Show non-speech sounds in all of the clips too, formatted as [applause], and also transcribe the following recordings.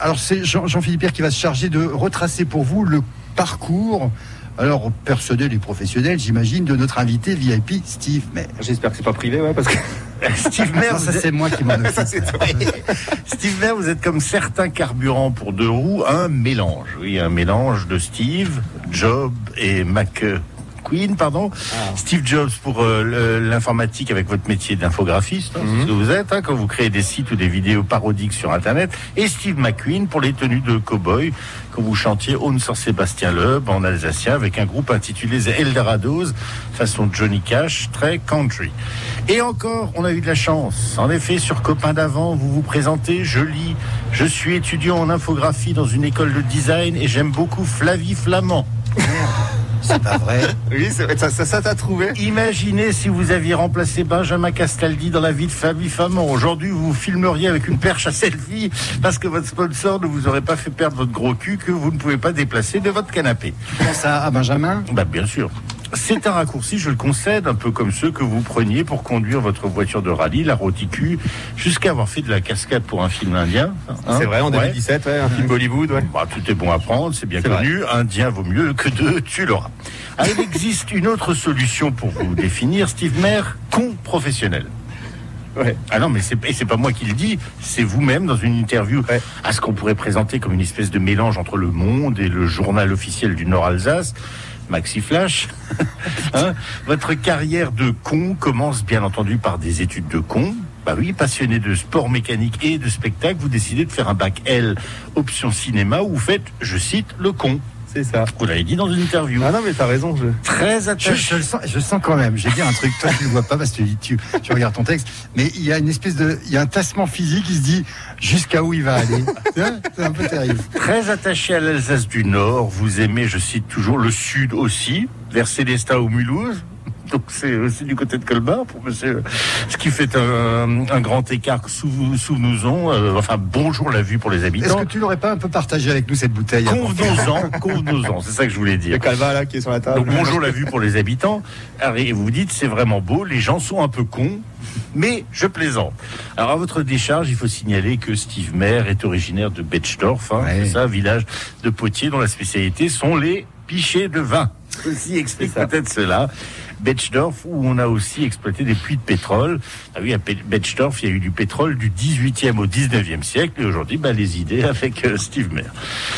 alors c'est Jean- Jean-Philippe Pierre qui va se charger de retracer pour vous le parcours, alors personnel et professionnel, j'imagine, de notre invité VIP Steve Maire. J'espère que c'est pas privé, ouais, parce que [laughs] Steve Maire, ça c'est moi qui m'en occupe. [laughs] Steve Maire, vous êtes comme certains carburants pour deux roues, un mélange. Oui, un mélange de Steve, Job et Pardon. Ah. Steve Jobs pour euh, l'informatique avec votre métier d'infographiste, hein, c'est ce que vous êtes, hein, quand vous créez des sites ou des vidéos parodiques sur Internet. Et Steve McQueen pour les tenues de cow-boy, quand vous chantiez Own sur Sébastien Loeb en alsacien avec un groupe intitulé The Eldorados, façon Johnny Cash, très country. Et encore, on a eu de la chance. En effet, sur Copain d'avant, vous vous présentez, je lis, je suis étudiant en infographie dans une école de design et j'aime beaucoup Flavie Flamand. C'est pas vrai. Oui, ça, ça, ça t'a trouvé Imaginez si vous aviez remplacé Benjamin Castaldi dans la vie de Flavie Flamand. Aujourd'hui, vous vous filmeriez avec une perche à selfie parce que votre sponsor ne vous aurait pas fait perdre votre gros cul que vous ne pouvez pas déplacer de votre canapé. Pense à, à Benjamin? Bah, bien sûr. C'est un raccourci, je le concède, un peu comme ceux que vous preniez pour conduire votre voiture de rallye, la Roticu, jusqu'à avoir fait de la cascade pour un film indien. hein. C'est vrai, en Ouais. 2017, ouais, un film Bollywood, ouais. Bah, tout est bon à prendre, c'est bien connu. Indien vaut mieux que deux, tu l'auras. Ah, il existe une autre solution pour vous définir, Steve Maire, con professionnel. Ouais. Ah non, mais c'est c'est pas moi qui le dis, c'est vous-même dans une interview Ouais. à ce qu'on pourrait présenter comme une espèce de mélange entre le Monde et le journal officiel du Nord Alsace. Maxi Flash. [laughs] Hein? Votre carrière de con commence bien entendu par des études de con. Bah oui, passionné de sport mécanique et de spectacle, vous décidez de faire un bac L option cinéma où vous faites, je cite, le con. C'est ça. Vous l'avez dit dans une interview. Ah non, mais t'as raison. Je... Très attaché. je le sens, je sens quand même. Je vais dire un truc. Toi, tu le vois pas parce que tu, regardes ton texte. Mais il y a une espèce de, il y a un tassement physique qui se dit jusqu'à où il va aller. [laughs] C'est un peu terrible. Très attaché à l'Alsace du Nord, vous aimez, je cite toujours, le Sud aussi, vers Célestin ou Mulhouse. Donc c'est aussi du côté de Colmar pour monsieur. Ce qui fait un, un grand écart sous, sous nous euh, enfin bonjour la vue pour les Est-ce habitants. que tu l'aurais pas un peu partagé avec nous cette bouteille Convenons-en, convenons-en, c'est ça que je voulais Il y dire. a Calva là qui est sur la table. Donc bonjour la vue pour les habitants. Alors, Et vous vous dites c'est vraiment beau, les gens sont un peu cons, mais je plaisante. Alors à votre décharge, il faut signaler que Steve Maire est originaire de Betchdorf, hein, Ouais. c'est ça, village de potier dont la spécialité sont les pichets de vin. Ceci explique peut-être cela. Betchdorf, où on a aussi exploité des puits de pétrole. Ah oui, à Betchdorf, il y a eu du pétrole du 18e au 19e siècle, et aujourd'hui, bah, les idées avec euh, Steve Maire.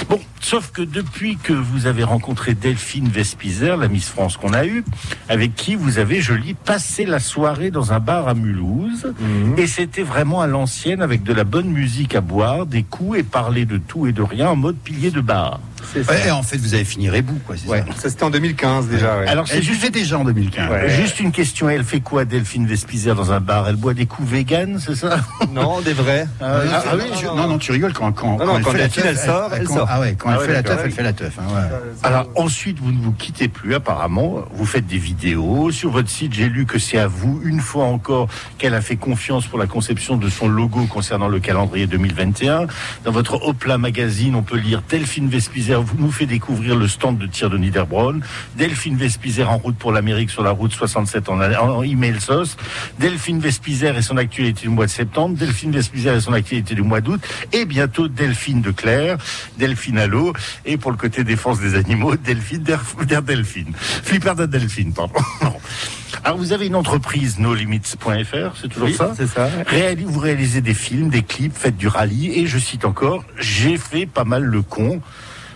Bon, sauf que depuis que vous avez rencontré Delphine Vespizer, la Miss France qu'on a eue, avec qui vous avez, je lis, passé la soirée dans un bar à Mulhouse, Mhm. et c'était vraiment à l'ancienne, avec de la bonne musique à boire, des coups et parler de tout et de rien en mode pilier de bar. C'est ça. Ouais, en fait, vous avez fini rebou, quoi. Ouais, ça ça c'était en 2015 déjà. Ouais. Alors, Elle c'est juste déjà en 2015. Ouais. Juste une question, elle fait quoi Delphine Vespizer dans un bar? Elle boit des coups véganes, c'est ça? Non, des vrais. Ah, Ah, ah ah oui, je- non, non, tu rigoles quand, quand, Non, non, elle quand fait la teuf, elle sort, elle quand- sort. Ah ouais, quand Ah elle ouais, fait la teuf, elle fait la teuf. hein, ouais. Alors ensuite, vous ne vous quittez plus apparemment. Vous faites des vidéos. Sur votre site, j'ai lu que c'est à vous, une fois encore, qu'elle a fait confiance pour la conception de son logo concernant le calendrier 2021. Dans votre Opla magazine, on peut lire Delphine Vespizer nous fait découvrir le stand de tir de Niederbronn. Delphine Vespizer en route pour l'Amérique sur la route 67 en, en email sauce. Delphine Vespizer et son actualité du mois de septembre. Delphine Vespizer et son actualité du mois d'août. Et bientôt Delphine de Claire, Delphine Allo. Et pour le côté défense des animaux, Delphine der, Delphine. Flipper de Delphine, pardon. [laughs] Alors vous avez une entreprise nolimits.fr, c'est toujours Oui, ça c'est ça. Vous réalisez des films, des clips, faites du rallye et je cite encore, j'ai fait pas mal le con.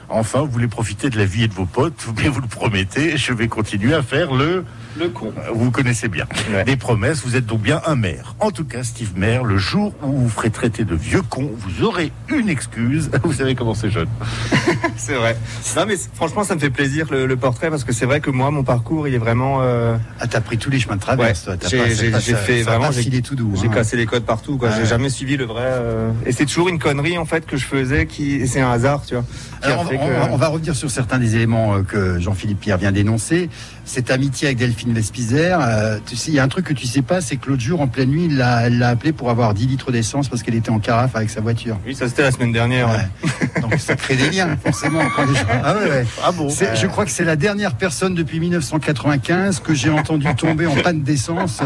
Enfin, vous voulez profiter de la vie et de vos potes, [laughs] mais vous le promettez, je vais continuer à faire le... Le con. Vous connaissez bien. Ouais. Des promesses, vous êtes donc bien un maire. En tout cas, Steve Maire, le jour où vous ferez traiter de vieux con, vous aurez une excuse. [laughs] Vous savez comment c'est jeune. [laughs] C'est vrai. Non, mais franchement, ça me fait plaisir le, le portrait parce que c'est vrai que moi, mon parcours, il est vraiment. euh, Ah, t'as pris tous les chemins de traverse, Ouais, toi. T'as j'ai- fait ça a vraiment, j'ai- tout doux. J'ai hein. cassé les codes partout, quoi. Ouais. J'ai jamais suivi le vrai. euh, Et c'est toujours une connerie, en fait, que je faisais qui. et c'est un hasard, tu vois. Alors, on, va- on va- on va revenir sur certains des éléments euh, que Jean-Philippe Pierre vient d'énoncer. Cette amitié avec Delphine Vespizer, euh, tu sais, il y a un truc que tu sais pas, c'est que l'autre jour, en pleine nuit, il l'a elle l'a appelé pour avoir 10 litres d'essence parce qu'elle était en carafe avec sa voiture. Oui, ça c'était la semaine dernière. Ouais. Donc ça crée des liens, forcément. quand les gens- Ah ouais, ouais. Ah bon C'est- Je crois que c'est la dernière personne depuis 1995 que j'ai entendu tomber en panne d'essence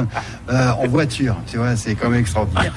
euh, en voiture. Tu vois, c'est quand même extraordinaire.